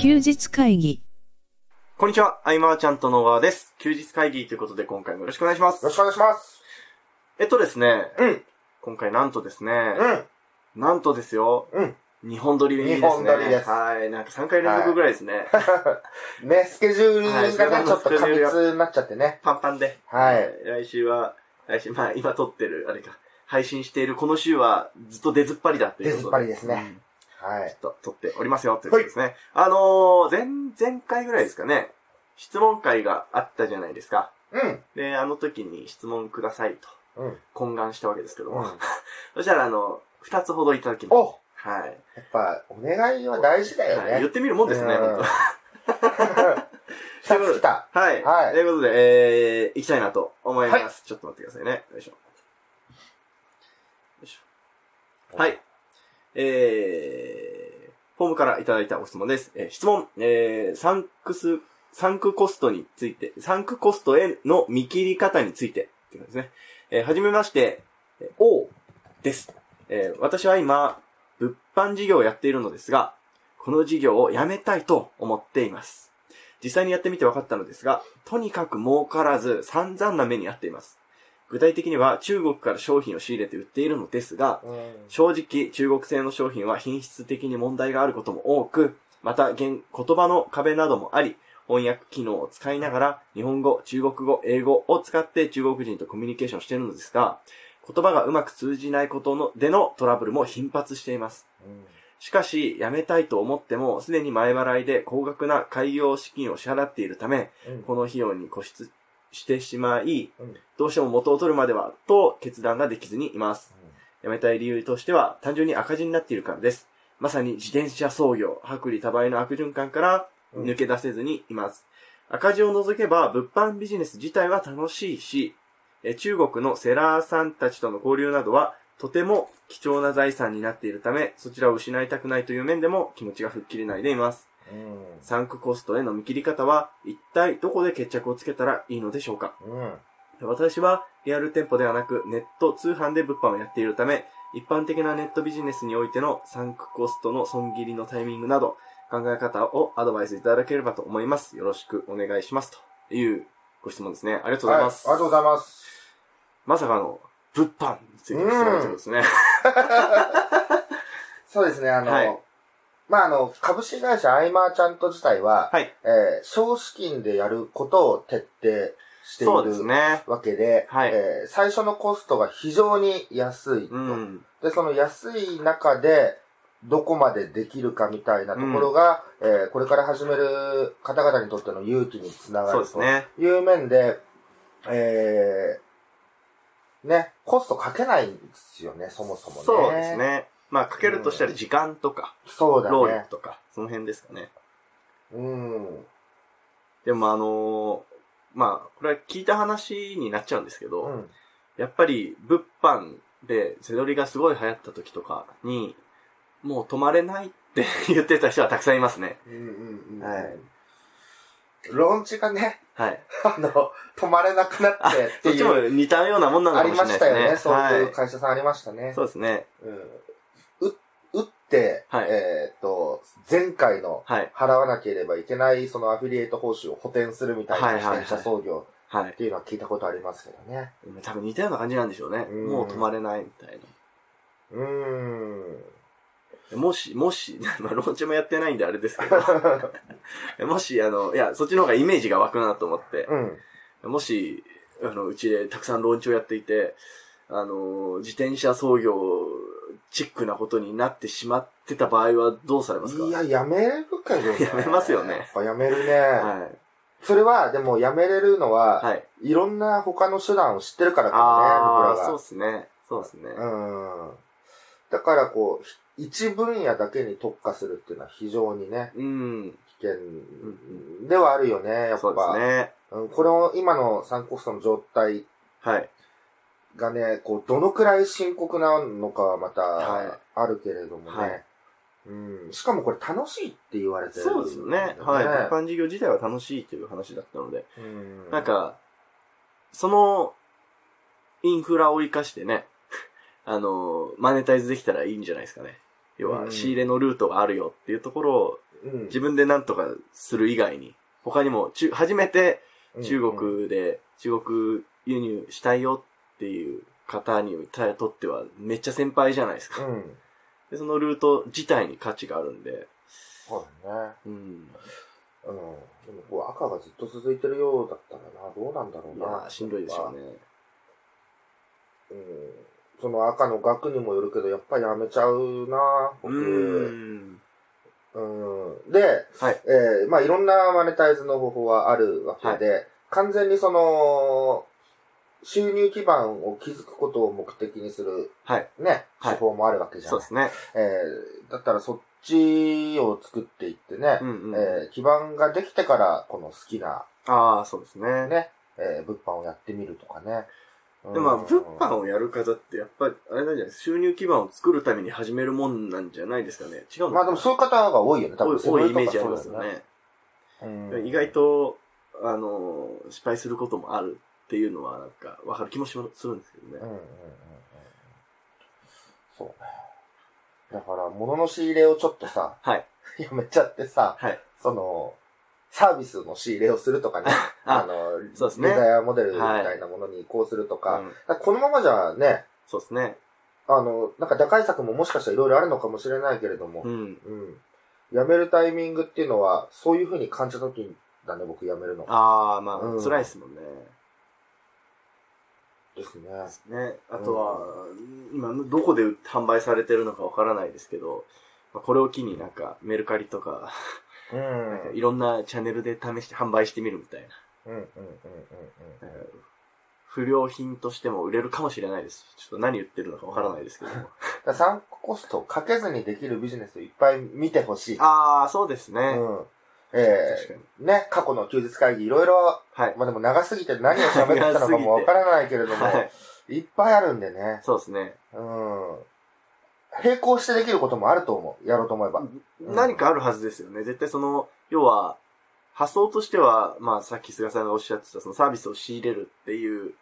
休日会議。こんにちは、アイマーちゃんと野川です。休日会議ということで今回もよろしくお願いしますよろ。しくお願いします。えっとですね、うん。今回なんとですね、うん。なんとですよ、うん。日本撮りですね。日本撮りですはい、なんか3回連続ぐらいですね。ね、スケジュールがはいね、ちょっと過密になっちゃってね。パンパンで。はい。来週は、来週、まあ今撮ってる、あれか、配信しているこの週はずっと出ずっぱりだっていうこと出ずっぱりですねうんはい。と撮っておりますよ、ということですね。あのー、前、前回ぐらいですかね、質問会があったじゃないですか。うん。で、あの時に質問くださいとうん。懇願したわけですけども、うん そしたらあの、二つほどいただきましおた。はい。やっぱ、お願いは大事だよね。はい言ってみるもんですね、うん本さ つきた。当。はい。はいということで、えー、行きたいなと思います。ちょっと待ってくださいね。よいしょ。よいしょ。はい。えー、フォームからいただいたご質問です。えー質問、えー、サンクス、サンクコストについて、サンクコストへの見切り方について、っていうことですね。えーはじめまして、えー、O です。えー私は今、物販事業をやっているのですが、この事業をやめたいと思っています。実際にやってみて分かったのですが、とにかく儲からず散々な目に遭っています。具体的には中国から商品を仕入れて売っているのですが、うん。正直中国製の商品は品質的に問題があることも多く、また言言葉の壁などもあり、翻訳機能を使いながら日本語、中国語、英語を使って中国人とコミュニケーションしているのですが、言葉がうまく通じないことのでのトラブルも頻発しています。しかし、辞めたいと思っても、すでに前払いで高額な開業資金を支払っているため、うん。この費用に固執してしまい、うんどうしても元を取るまでは、と決断ができずにいます。辞めたい理由としては、単純に赤字になっているからです。まさに自転車操業、薄利多売の悪循環からうん抜け出せずにいます。赤字を除けば、物販ビジネス自体は楽しいし、え中国のセラーさんたちとの交流などは、とても貴重な財産になっているため、そちらを失いたくないという面でも気持ちが吹っ切れないでいます。うん。サンクコストへの見切り方は、一体どこで決着をつけたらいいのでしょうか？うん。私はリアル店舗ではなくネット通販で物販をやっているため、一般的なネットビジネスにおいてのサンクコストの損切りのタイミングなど、考え方をアドバイスいただければと思います。よろしくお願いします。というご質問ですね。ありがとうございます。はいありがとうございます。まさかの、物販についての質問ですね。そうですね、あの、はいまあ、あの、株式会社アイマーちゃんと自体は、はい。えー少資金でやることを徹底していそうでするね。わけで、はいえー最初のコストが非常に安いと。うん。で、その安い中で、どこまでできるかみたいなところが、えーこれから始める方々にとっての勇気につながそうるとですね。いう面で、えーね、コストかけないんですよね、そもそもね。そうです。ね。まあ、かけるとしたら時間とか、そうだ労力ね。とか、その辺ですかね。うん。でもあのーまあ、これは聞いた話になっちゃうんですけど、うん。やっぱり物販で背取りがすごい流行った時とかに、もう止まれないって 言ってた人はたくさんいますね。うんうんうん。はい。ローンチがね、はい。あの、止まれなくなってって そっちも似たようなもんなのあかもしれりましたよね。ないですね。そういうは会社さんありましたねい。。そうですね。うん。う、打って、はいえーっと、前回のはい。払わなければいけないそのアフィリエイト報酬を補填するみたいな自転車操業はいっ。ていうのは聞いたことありますけどね。多分似たような感じなんでしょうね。うんもう止まれないみたいうーん。な。もし、もし、ま あ、ローンチもやってないんであれですけど、もし、あの、いや、そっちの方がイメージが湧くなと思って、うん。もし、あの、うちでたくさんローンチをやっていて、あの、自転車操業チックなことになってしまってた場合はどうされますか？いや、やめるけどね。やめますよねやっぱやめるね。はい。それは、でもやめれるのは、はい。い、ろんな他の手段を知ってるからだよね、ああ、僕らが。そうですね。そうですね。うん。だからこう、一分野だけに特化するっていうのは非常にね、うん。危険ではあるよね、やっぱ。そうですね。うん、この今のサンコストの状態はい。がね、こう、どのくらい深刻なのかはまはい。たあるけれどもね。はい。うん、しかもこれ楽しいって言われてる、そうですよね。はい。物販事業自体は楽しいという話だったので、うん、なんか、その、インフラを活かしてね、あの、マネタイズできたらいいんじゃないですかね。要うん。は仕入れのルートがあるよっていうところをうん。自分で何とかする以外に、他にも中、初めて中国で中国輸入したいよっていう方にとってはめっちゃ先輩じゃないですか。うん。でそのルート自体に価値があるんで、そうだね。うん。うん。でもこう赤がずっと続いてるようだったらな、どうなんだろういやしんどいでしょうね。うん。その赤の額にもよるけど、やっぱりやめちゃうな、う僕。ん。うん。で、はい。えーまあいろんなマネタイズの方法はあるわけで、完全にその、収入基盤を築くことを目的にする、はい。ね、はい手法もあるわけじゃない。そうですね。えーだったらそっちを作っていってね、うんうん。えー基盤ができてから、この好きな、ああ、そうですね。ね、えー物販をやってみるとかね。でまあ、うん物販をやる方って、やっぱり、あれなんじゃないですか、収入基盤を作るために始めるもんなんじゃないですかね？違うまあでもそういう方が多いよね、多分。多いイメージありますよね。うん意外と、あの、失敗することもあるっていうのは、なんか、わかる気もしするんですけどね。うんうんうんうん。そうね。だから、物の仕入れをちょっとさ、はい。やめちゃってさ、はい。その、サービスの仕入れをするとかね。ああの、そうですねデザイアモデルみたいなものに移行するとか。うんだからこのままじゃね、そうですね。あの、なんか打開策ももしかしたらいろいろあるのかもしれないけれども、うん。うん。辞めるタイミングっていうのは、そういう風に感じた時だね、僕辞めるの。ああ、まあ、うん辛いですもんね。ですね。ね。あとは、今、どこで販売されてるのかわからないですけど、まあこれを機になんか、メルカリとか、うん。うんなんかいろんなチャンネルで試して販売してみるみたいな。うんうんうんなんか不良品としても売れるかもしれないですし、ちょっと何言ってるのかわからないですけども。だからサンクコストをかけずにできるビジネスをいっぱい見てほしい。ああ、そうですね。うん。え。ー、ね、過去の休日会議いろいろ、はい。まあでも長すぎて何を喋ってたのかも わからないけれども、はい。いっぱいあるんでね。そうですね。うん。並行してできることもあると思う。やろうと思えば。何かあるはずですよね。絶対その、要は、発想としては、まあさっき菅さんがおっしゃってたそのサービスを仕入れるっていう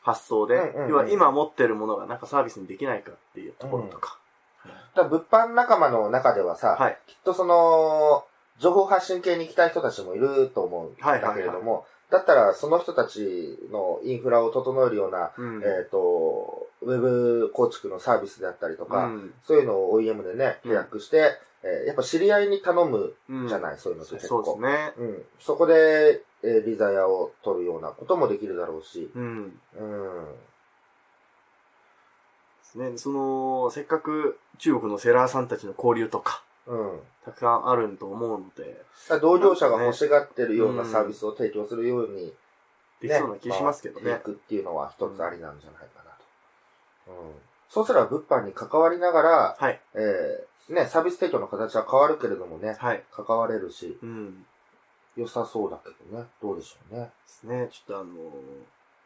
発想で、うんうんうん要は今持ってるものがなんかサービスにできないかっていうところとか。だから物販仲間の中ではさ、はい。きっとその、情報発信系に行きたい人たちもいると思うんだけれども、だったらその人たちのインフラを整えるような、うん。えっ、と、ウェブ構築のサービスであったりとか、うんそういうのを OEM でね、契約して、えーやっぱ知り合いに頼むうんじゃない、そういうのって結そう構。ですね。うん。そこで、えーリザヤを取るようなこともできるだろうし、うん。うん。ね。その、せっかく中国のセラーさんたちの交流とか、うん。たくさんあると思うので、同業者が欲しがってるようなサービスを提供するように、できそうな気しますけどね回ってい。くっていうのは一つありなんじゃないかなと。うん。そうすれば物販に関わりながら、はい。えー、ね、サービス提供の形は変わるけれどもね、はい。関われるし、うん。良さそうだけどね、どうでしょうね。ですね。ちょっとあの、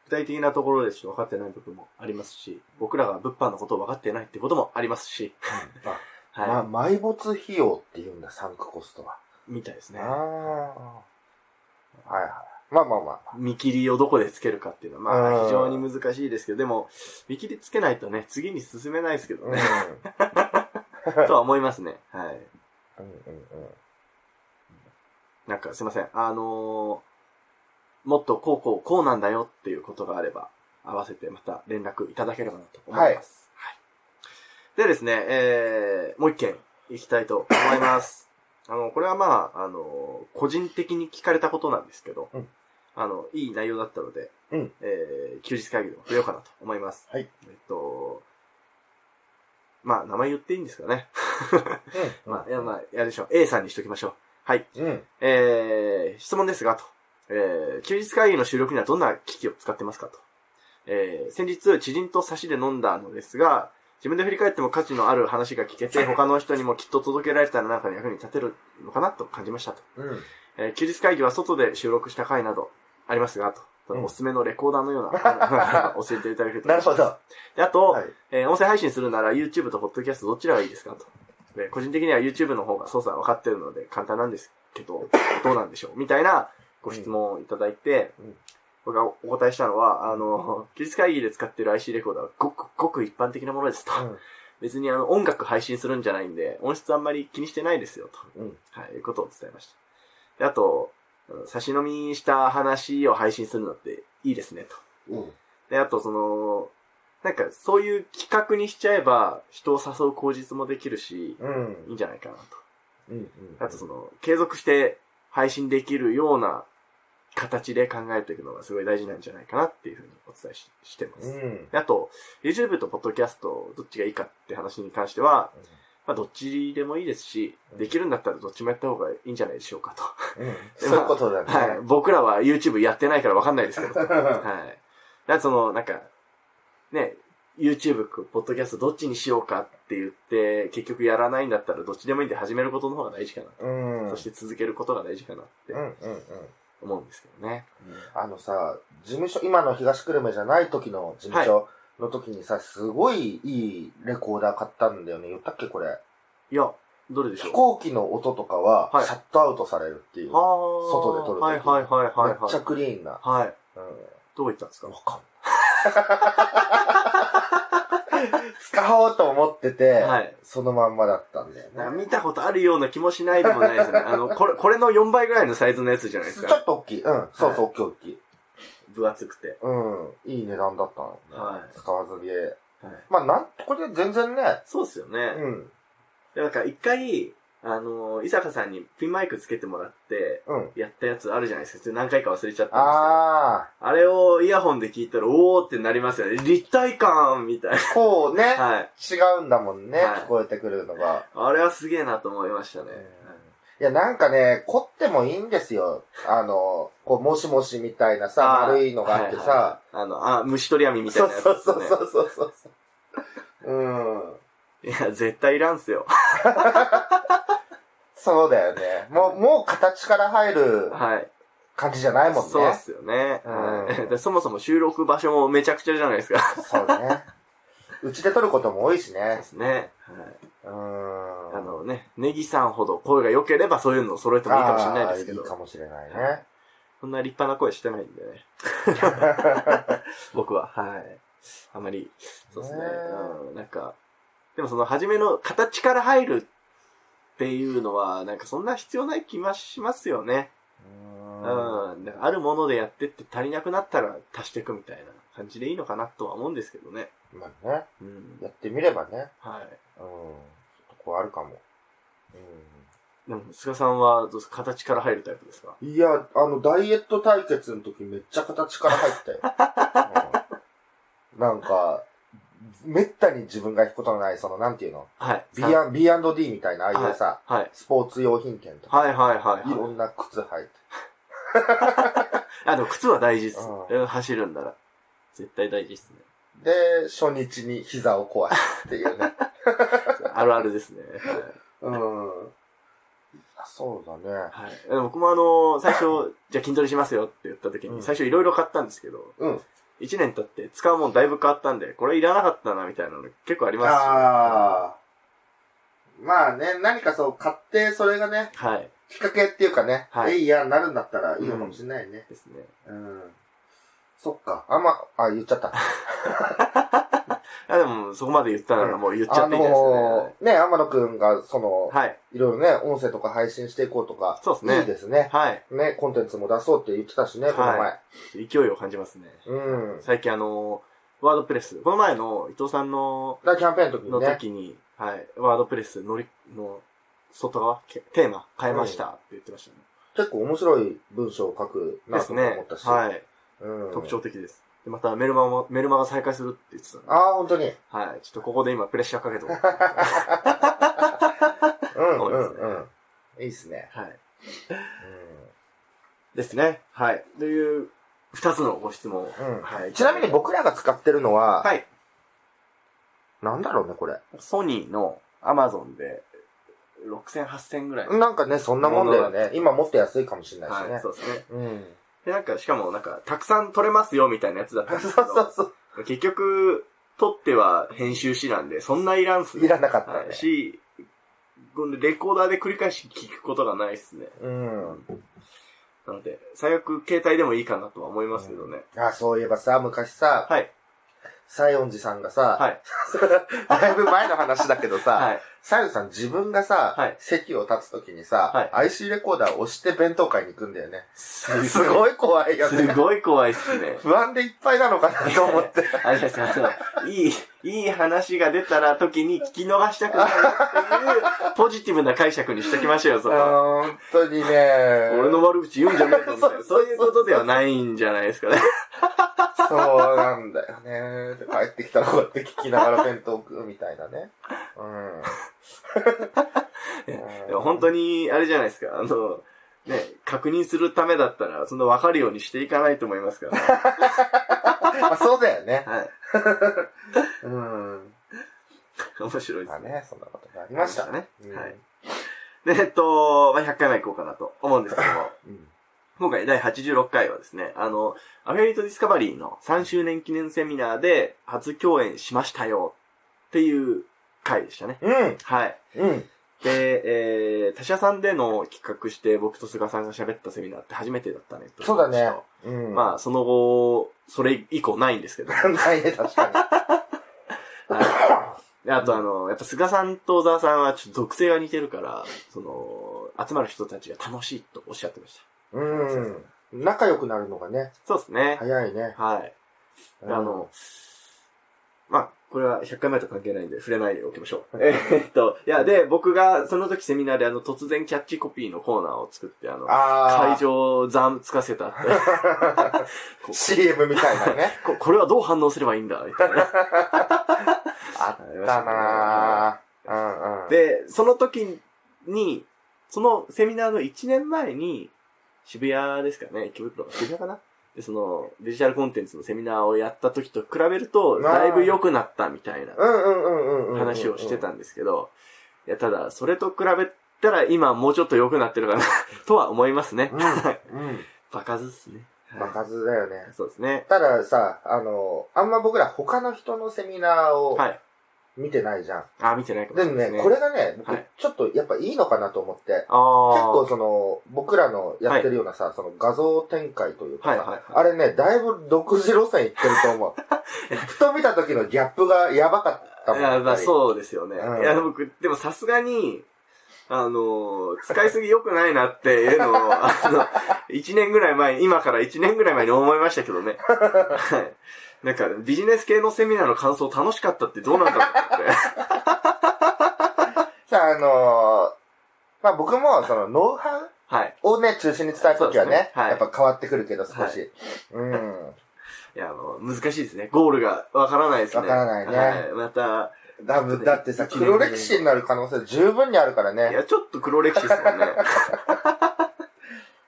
具体的なところでちょっと分かってない部分もありますし、僕らが物販のことを分かってないってこともありますし、あ、はま、埋没費用って言うんだ、サンクコストは。い。みたいですねああ。。はいはい。まあまあまあ。見切りをどこでつけるかっていうのは、まうんあ非常に難しいですけど、でも、見切りつけないとね、次に進めないですけどうん。ね、とは思いますね。はい。うんうんうん。なんかすいません。あのーもっとこうこうこうなんだよっていうことがあれば、合わせてまた連絡いただければなと思います。はい。でですね、えー、もう一件いきたいと思います。あの、これはまあ、あの個人的に聞かれたことなんですけど、うんあの、いい内容だったので、うんえー、休日会議でも触れようかなと思います。はい。えっと、まあ、名前言っていいんですかね。うん。まあ、いや、まあ、やるでしょう。A さんにしときましょう。はい。うん。えー、質問ですが、と。えー、休日会議の収録にはどんな機器を使ってますかと。えー、先日、知人と差しで飲んだのですが、自分で振り返っても価値のある話が聞けて、他の人にもきっと届けられたらなんかの役に立てるのかなと感じましたと。うん。えー、休日会議は外で収録した回などありますが、と。うんおすすめのレコーダーのような、教えていただけると。なるほど。。で、あと、はい。えー音声配信するなら YouTube と Podcast どちらがいいですかと。で、個人的には YouTube の方が操作分かってるので簡単なんですけど、どうなんでしょうみたいなご質問をいただいて、うん僕がお答えしたのは、あの、技術会議で使ってる IC レコーダーはごく、ごく一般的なものですと。別にあの、音楽配信するんじゃないんで、音質あんまり気にしてないですよ、と。うん。はい、いうことを伝えました。で、あと、うん差し飲みした話を配信するのっていいですね、と。うん。で、あとその、なんかそういう企画にしちゃえば、人を誘う口実もできるし、うん。いいんじゃないかなと。うん。うん。あとその、継続して配信できるような形で考えていくのがすごい大事なんじゃないかなっていうふうにお伝えししてます。うん。であと、YouTube と Podcast どっちがいいかって話に関しては、まあどっちでもいいですし、できるんだったらどっちもやった方がいいんじゃないでしょうかと。うん。そういうことだね。はい。僕らは YouTube やってないからわかんないですけど。はい。だからその、なんか、ね、YouTube、ポッドキャストどっちにしようかって言って、結局やらないんだったらどっちでもいいんで始めることの方が大事かな。うん。そして続けることが大事かなってうんうんうん。思うんですけどね。あのさ、事務所、今の東久留米じゃない時の事務所の時にさ、すごいいいレコーダー買ったんだよね。言ったっけこれ？いや、どれでしょう飛行機の音とかははいシャットアウトされるっていう。はあ。外で撮る時はいはいはいはい、はい。めっちゃクリーンな。はい。うん。どこ行ったんですか？わかんない。使おうと思ってて、はいそのまんまだったんだよね。見たことあるような気もしないでもないですね。あの、これ、これの4倍ぐらいのサイズのやつじゃないですか。ちょっと大きい。うん。そうそう、大きい大きい。分厚くて。うん。いい値段だったの、ね。はい使わずに。はい。まあ、なん、これで全然ね。そうですよね。うん。でなんか一回、あの、伊坂さんにピンマイクつけてもらって、うん。やったやつあるじゃないですか。何回か忘れちゃったんですけど。ああれをイヤホンで聞いたら、おーってなりますよね。立体感みたいー、こうね、な。はい。違うんだもんね、はい聞こえてくるのが。あれはすげえなと思いましたね。いや、なんかね、凝ってもいいんですよ。あの、こう、もしもしみたいなさ、丸いのがあってさ、はいはいあの、あ、虫取り網みたいなやつね。そうそうそうそうそう。うん。いや、絶対いらんすよ。そうだよね。もう、もう形から入るはい。感じじゃないもんね。そうっすよね。うんはい でそもそも収録場所もめちゃくちゃじゃないですか。そうね。うちで撮ることも多いしそうでね。すね。はい。うん。あのね、ネギさんほど声が良ければそういうのを揃えてもいいかもしれないですけどいい、かもしれないはね。そんな立派な声してないんでね。僕は、はい。あまり、そうですね。ねうん、なんか、でもその初めの形から入るっていうのは、なんかそんな必要ない気はしますよね。うんうん。だからあるものでやってって足りなくなったら足していくみたいな感じでいいのかなとは思うんですけどね。まあね、うん。やってみればね。はい。うん。そこあるかも。でも、菅さんはどうですか？形から入るタイプですか？うん。いや、あの、ダイエット対決の時めっちゃ形から入ったよ。うん、なんか、めったに自分が行くことのない、その、なんていうの？はい。B&D みたいな、ああいうさ、はい。スポーツ用品店とか、はいはいはい、はい。いろんな靴履いて。あ、でも靴は大事っす。ううん走るんなら。絶対大事っすね。で、初日に膝を壊すっていうね。あるあるですね。うん。あそうだね。はい。僕もあの、最初、じゃあ筋トレしますよって言った時に、うん最初いろいろ買ったんですけど、うん。一年経って使うもんだいぶ変わったんで、これいらなかったなみたいなの結構ありますし。ああ。まあね、何かそう、買って、それがね、はい。きっかけっていうかね、はいえいや、なるんだったらいいのかもしれないね。ですね。うん。そっか。あんま、あ、言っちゃった。あでも、そこまで言ったならもう言っちゃあっていいですね。のー、ね、天野くんが、その、はい。いろいろね、音声とか配信していこうとか、そうですねいいですね。はい。ね、コンテンツも出そうって言ってたしね、この前。は勢いを感じますね。うん。最近あの、ワードプレス、この前の伊藤さんの、だキャンペーンの時にのね。時に、はい、ワードプレスのり、の、外側、けテーマ変えましたって言ってましたね。結構面白い文章を書くなとですね思ったし。。はい。うん。特徴的です。でまたメルマも、メルマが再開するって言ってた。ああ、本当に。はい。ちょっとここで今プレッシャーかけてもううですねうん、うん。いいっすね。はい。うですね。はい。という、二つのご質問。うん。はい。ちなみに僕らが使ってるのは、はい。なんだろうね、これ。ソニーのアマゾンで、6000、8000ぐらい。なんかね、そんなもんだよね。今もっと安いかもしれないしね。はい、そうですね。うん。で、なんか、しかもなんか、たくさん撮れますよ、みたいなやつだったんそうですけど。そうそう。結局、撮っては編集しなんで、そんないらんっすね。いらなかったはいね。し、レコーダーで繰り返し聞くことがないっすね。うん。なので、最悪携帯でもいいかなとは思いますけどね。あ、そういえばさ、昔さ、はい。西園寺さんがさ、はい。だいぶ前の話だけどさ、はい。西園寺さん自分がさ、はい席を立つときにさ、はい IC レコーダーを押して弁当会に行くんだよね。すすごい怖いよすね。ごい怖いっすね。不安でいっぱいなのかなと思って。あれですあの、いい、いい話が出たら時に聞き逃したくないよっていう、ポジティブな解釈にしときましょうよ、そこは。本当にね。俺の悪口言うんじゃねえぞ、みたいな。そういうことではないんじゃないですかね。そうなんだよね。で帰ってきたらこうやって聞きながら弁当食うみたいなね。うん。でも本当に、あれじゃないですか、あの、ね、確認するためだったら、そんな分かるようにしていかないと思いますから、ね。まあそうだよね。はい。うん。面白いですまあね、そんなことがありましたね。うんはい。で、えっと、まあ、100回目行こうかなと思うんですけども、うん今回第86回はですね、あの、アフィリエイトディスカバリーの3周年記念セミナーで初共演しましたよっていう回でしたね。うん。はい。うん。で、えー、他社さんでの企画して僕と菅さんが喋ったセミナーって初めてだったねとそうだね。うん。まあ、その後、それ以降ないんですけど。あ、ないね、確かに。はいであとあの、やっぱ菅さんと小沢さんはちょっと属性が似てるから、その、集まる人たちが楽しいとおっしゃってました。うん。仲良くなるのがね、そうですね。早いね。はい。うんあの、まあ、これは100回前と関係ないんで触れないでおきましょう。えーっと、いや、で、僕がその時セミナーであの、突然キャッチコピーのコーナーを作って、あの、あ会場をざんつかせたって。CM みたいなね。ここれはどう反応すればいいんだみたいな。あったなぁ。うんうん。、で、その時に、そのセミナーの1年前に、渋谷ですかね、池袋渋谷かなで、その、デジタルコンテンツのセミナーをやった時と比べると、まあだいぶ良くなったみたいな。話をしてたんですけど、いや、ただ、それと比べたら今もうちょっと良くなってるかな、とは思いますね。うん。うん。バカずっすね。はい場数だよね。そうですね。たださ、あの、あんま僕ら他の人のセミナーをはい。見てないじゃん。あ、見てないかもでもしれないですね。ね、これがね、僕はいちょっとやっぱいいのかなと思って、結ああ。構その、僕らのやってるようなさ、その画像展開というかさ、はいはいはいあれね、だいぶ独自路線いってると思う。ふと見た時のギャップがやばかったもん。いや、まあう。そうですよね。うんいや、僕、でもさすがに、あの、使いすぎ良くないなっていうのを、あの、1年ぐらい前に、今から1年ぐらい前に思いましたけどね。はい。なんか、ビジネス系のセミナーの感想楽しかったってどうなんだろうって。さあ、あのーまあ僕もそのノウハウはい。をね、中心に伝えるときはねねはいやっぱ変わってくるけど少し。はいうん。いや、あの、難しいですね。ゴールがわからないですね。わからないねはい。また、だぶだってさ、黒歴史になる可能性十分にあるからね。いや、ちょっと黒歴史ですもんね。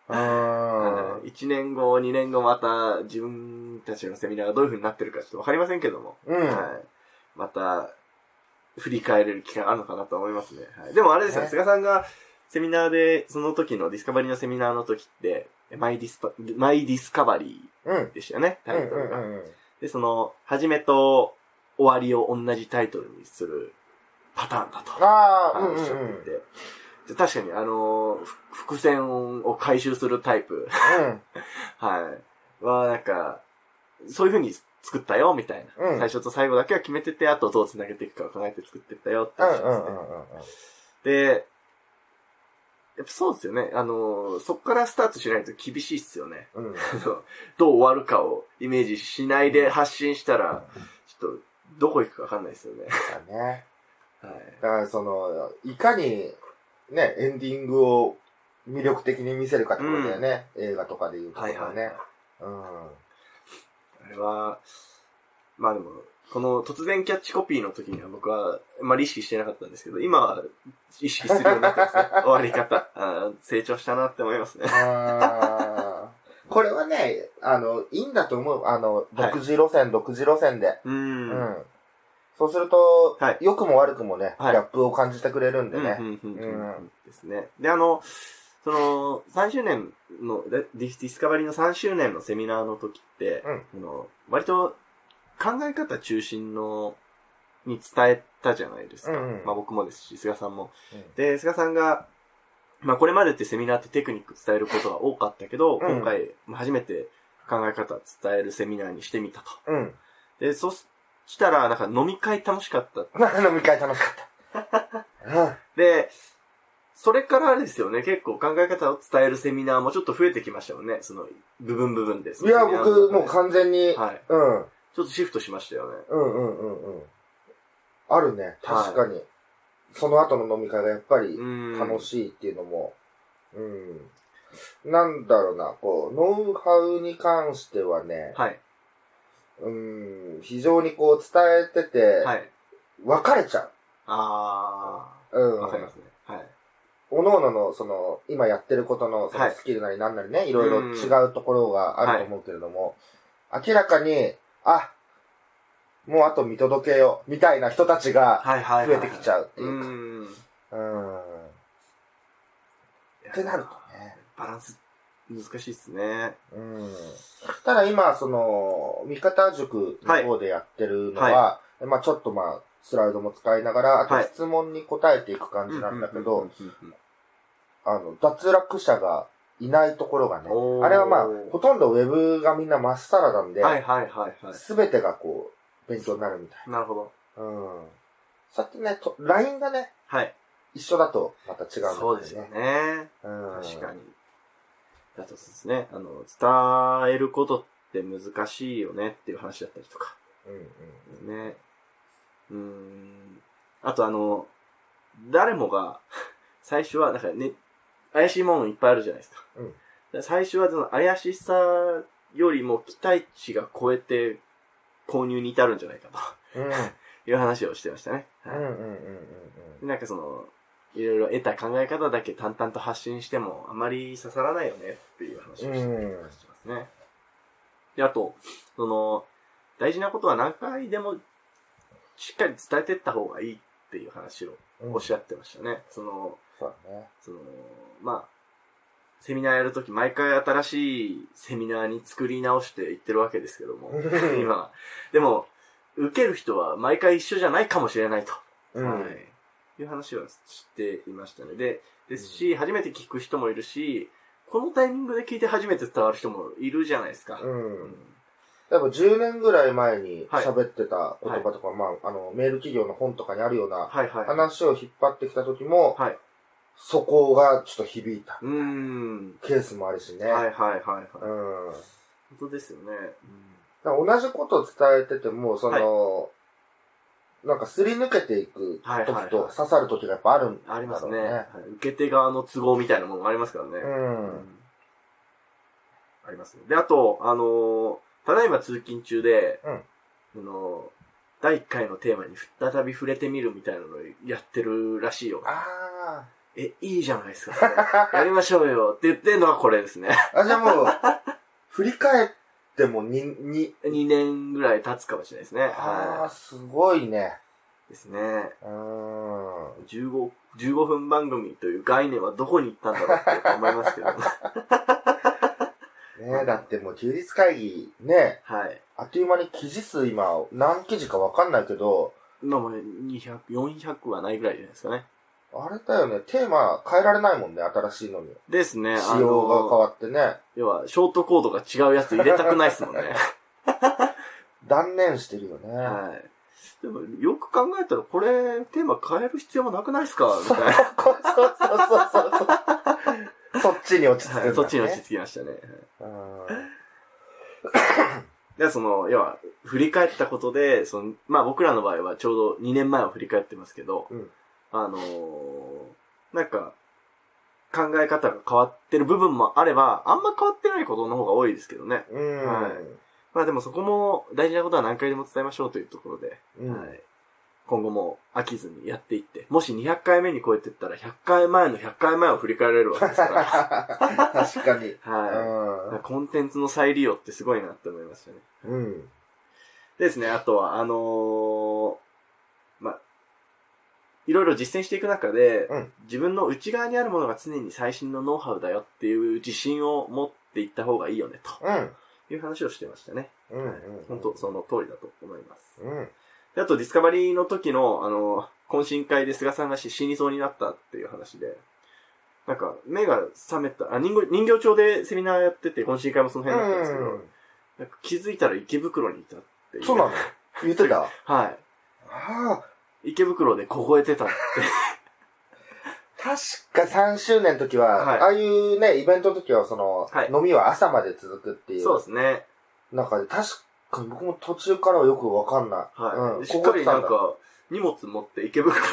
うーん。1年後、2年後また自分たちのセミナーがどういう風になってるかちょっとわかりませんけども。うん。はい。また、振り返れる機会あるのかなと思いますね。はい。でもあれですよ、ね菅さんがセミナーで、その時のディスカバリーのセミナーの時って、マイディスパ、マイディスカバリうん。ーでしたよね、タイトルが。うんうんうんで、その、始めと終わりを同じタイトルにするパターンだと。ああ、うんうんおっしゃうん。っていて。で確かに、あのー、ふ伏線を回収するタイプ。はい。は、なんか、そういう風に作ったよ、みたいな。うん最初と最後だけは決めてて、あとどう繋げていくかを考えて作ってったよってですね。んうんうんうん。で、やっぱそうですよね。あのー、そっからスタートしないと厳しいっすよね。うん。どう終わるかをイメージしないで発信したら、ちょっと、どこ行くかわかんないですよね。だね。はい。だからその、いかに、ね、エンディングを魅力的に見せるかってことだよね。映画とかで言うところはいはい。ね。うん。あれは、まあでも、この突然キャッチコピーの時には僕は、あまり意識してなかったんですけど、今は意識するようになってますね。終わり方。あー成長したなって思いますね。これはね、あの、いいんだと思う。あの、独自路線、独自路線で。う。うんん。そうすると、はい良くも悪くもね、はいギャップを感じてくれるんでね。うんうんうんうんうんですね。で、あの、その、3周年の、デディスカバリーの3周年のセミナーの時って、うんあの割と考え方中心の、に伝えたじゃないですか。うんうんまあ僕もですし、菅さんも。うんで、菅さんが、まあこれまでってセミナーってテクニック伝えることが多かったけど、うん今回まあ初めて考え方伝えるセミナーにしてみたと。うん。で、そししたら、なんか飲み会楽しかった。飲み会楽しかった。うん。で、それからですよね、結構考え方を伝えるセミナーもちょっと増えてきましたよね。その、部分部分で。いや、僕、もう完全に、はい。うん。ちょっとシフトしましたよね。うんうんうんうん。あるね。確かに。その後の飲み会がやっぱりうん。楽しいっていうのも、うん。なんだろうな、こう、ノウハウに関してはね、はい。うん、非常にこう伝えてて、はい。分かれちゃあう。うー。ん。わかりますね。はい。おのおのの、その、今やってることの、そのはいスキルなりなんなりね、いろいろ違うところがあると思うけれども、明らかに、あ、もうあと見届けよう、みたいな人たちがはいはいはい。増えてきちゃうってういうか。ん。うん。ってなるとね。バランス、難しいっすね。うん。ただ今、その、味方塾の方でやってるのは、まあちょっとまあ、スライドも使いながら、あとはい質問に答えていく感じなんだけど、あの、脱落者がいないところがねあれはまあ、ほとんどウェブがみんなまっさらなんで、はいはいはいはい。すべてがこう、勉強になるみたいなるほど。な。うん。さっきね、と LINE がね、はい。一緒だとまた違うんだよね。そうですよね。うん。確かに。だとですね、あの、伝えることって難しいよねっていう話だったりとか。うんうん。ね。うーん。あとあの、誰もが、最初は、なんかね、怪しいものいっぱいあるじゃないですか。うんで最初はその怪しさよりも期待値が超えて購入に至るんじゃないかうん。うんという話をしてましたね。はいうんうんうんでなんかその、いろいろ得た考え方だけ淡々と発信してもあまり刺さらないよねっていう話をしてうんますね。で、あと、その、大事なことは何回でもしっかり伝えていった方がいいっていう話をうん。おっしゃってましたね。その、そうだね。その、まあ、セミナーやるとき毎回新しいセミナーに作り直していってるわけですけども、う ん今は。でも、受ける人は毎回一緒じゃないかもしれないと。うん。はい。いう話はしていましたね。で、ですし、初めて聞く人もいるし、このタイミングで聞いて初めて伝わる人もいるじゃないですか。うん。やっぱ10年ぐらい前にはい喋ってた言葉とか、まあ、あの、メール企業の本とかにあるようなはいはい。話を引っ張ってきた時も、はい。そこがちょっと響いたうーん。ケースもあるしね。はいはいはいはい。うん。本当ですよね。同じことを伝えてても、その、なんかすり抜けていく時と刺さる時がやっぱあるんだろうありますね。はい受け手側の都合みたいなものもありますからね。うん。ありますね。で、あと、あのーただいま通勤中で、うんあのー第1回のテーマに再び触れてみるみたいなのをやってるらしいよ。あえ、いいじゃないですか。やりましょうよって言ってんのがこれですね。あ。あ、じゃあもう、振り返ってもに、に、2年ぐらい経つかもしれないですね。ああ、はすごいね。い。ですね。うん。15、15分番組という概念はどこに行ったんだろうって思いますけど。ねだってもう休日会議、ね、はい。あっという間に記事数今、何記事かわかんないけど、今もね、200、400はないぐらいじゃないですかね。あれだよね、テーマ変えられないもんね、新しいのに。ですね。仕様が変わってね、要は、ショートコードが違うやつ入れたくないですもんね。断念してるよね。はい。でも、よく考えたら、これ、テーマ変える必要もなくないですか？みたいな。そうそうそうそうそう。そっちに落ち着くねはい、そっちに落ち着きましたね。うんで、その、要は、振り返ったことで、その、まあ僕らの場合はちょうど2年前を振り返ってますけど、うんあのーなんか、考え方が変わってる部分もあれば、あんま変わってないことの方が多いですけどね。うん。はいまあでもそこも大事なことは何回でも伝えましょうというところで、うんはい。今後も飽きずにやっていって、もし200回目に超えてったら100回前の100回前を振り返れるわけですから。確かに。はい。コンテンツの再利用ってすごいなって思いましたね。うん。うん。でですね、あとは、あのーまあ、いろいろ実践していく中で、うん自分の内側にあるものが常に最新のノウハウだよっていう自信を持っていった方がいいよね、うん。という話をしてましたね。本当その通りだと思います。うん。であと、ディスカバリーの時の、あの、懇親会で菅さんが死にそうになったっていう話で、なんか、目が覚めた、あ、人形人形町でセミナーやってて、懇親会もその辺だったんですけど、なんか気づいたら池袋にいたっていう。そうなの？言ってた？はい。ああ、池袋で凍えてたって。確か3周年の時は、はいああいうね、イベントの時は、その、はい飲みは朝まで続くっていう。そうですね。なんか、確かに僕も途中からはよくわかんない。はい。うん、しっかりなんこか、荷物持って池袋にこ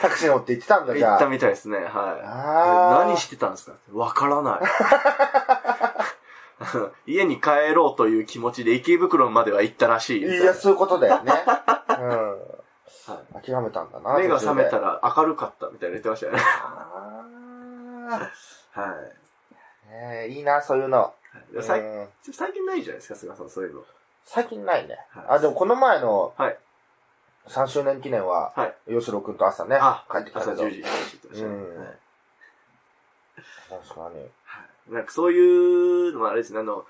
タクシー乗って行ってたんだ、じゃあ。行ったみたいですね。はい。ああ。何してたんですかわからない。家に帰ろうという気持ちで池袋までは行ったらしい。いや、そういうことだよね。諦めたんだな。い目が覚めたら。ら明るかったみたいな言ってましたよね。あはい。ーねえいいな、そういうの。はいで最うん最近ないじゃないですか、菅さん、そういうの。最近ないね。はいあ、でもこの前のはい。3周年記念は、はい。吉野くんと朝ね、あ、帰ってきた朝けど。10時に帰ってきましたね。うんはい確かに。はいなんかそういうのもあれですね、あの、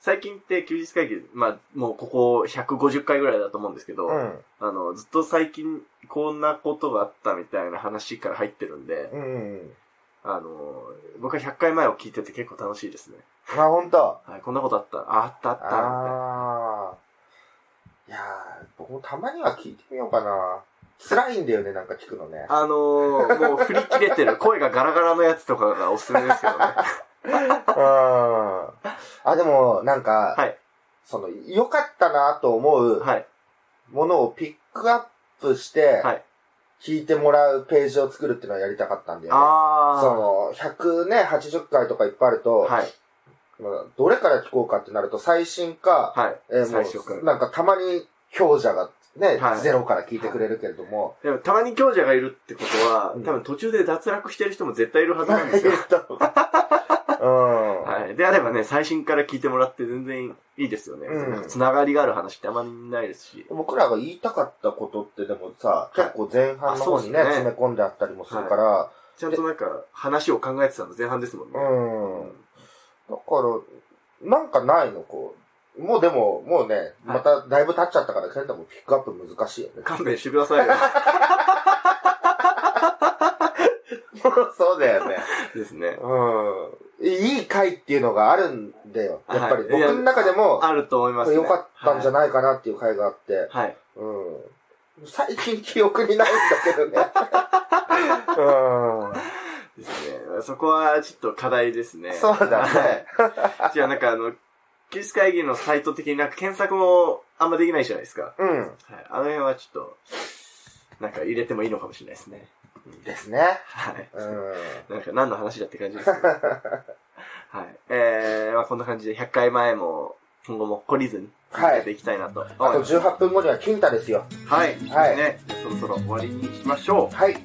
最近って休日会議、まあ、もうここ150回ぐらいだと思うんですけど、うん。あの、ずっと最近こんなことがあったみたいな話から入ってるんで、うんうん。あの、僕は100回前を聞いてて結構楽しいですね。あ、ほんと。はい、こんなことあった、あ、あったあった、ああ。いやー、僕もたまには聞いてみようかな。辛いんだよね、なんか聞くのね。あのー、もう振り切れてる、声がガラガラのやつとかがおすすめですけどね。うん。あ、でも、なんか、はい。その、良かったなと思うはい。ものをピックアップして、はい。聞いてもらうページを作るっていうのはやりたかったんだよね。あその、100ね、80回とかいっぱいあると、はい。まあどれから聞こうかってなると、最新か、はい。えーもう。なんかたまに強者がね、はいゼロから聞いてくれるけれども、でも、たまに強者がいるってことは、うん多分途中で脱落してる人も絶対いるはずなんですよ。うん。はい。であればね、最新から聞いてもらって全然いいですよね。うんつながりがある話ってあまりないですし。僕らが言いたかったことってでもさ、結構前半の方にね、あそうっすね詰め込んであったりもするから、ちゃんとなんか、話を考えてたの前半ですもんね。うん。だから、なんかないの、こう。もうでも、もうね、まただいぶ経っちゃったから、ケンタもピックアップ難しいよね。勘弁してくださいよ。そうだよね。ですね。うん。いい回っていうのがあるんだよ。やっぱりはい僕の中でも、あると思いますね。良かったんじゃないかなっていう回があって、はい。うん。最近記憶にないんだけどね。うん。ですね。そこはちょっと課題ですね。そうだね。はい。じゃあなんかあの、休日会議のサイト的になんか検索もあんまできないじゃないですか。うん。はい。あの辺はちょっと、なんか入れてもいいのかもしれないですね。ですね。はい。うん。なんか何の話だって感じですけど。はい。えー、まあこんな感じで100回前も今後も懲りずに続けていきたいなと思いあとます。18分後には金太ですよ。はい。はいね、そろそろ終わりにしましょう。はい。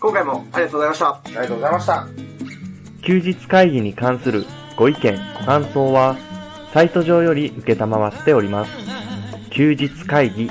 今回もありがとうございました。ありがとうございました。休日会議に関するご意見、ご感想は、サイト上より受けたまわっております。休日会議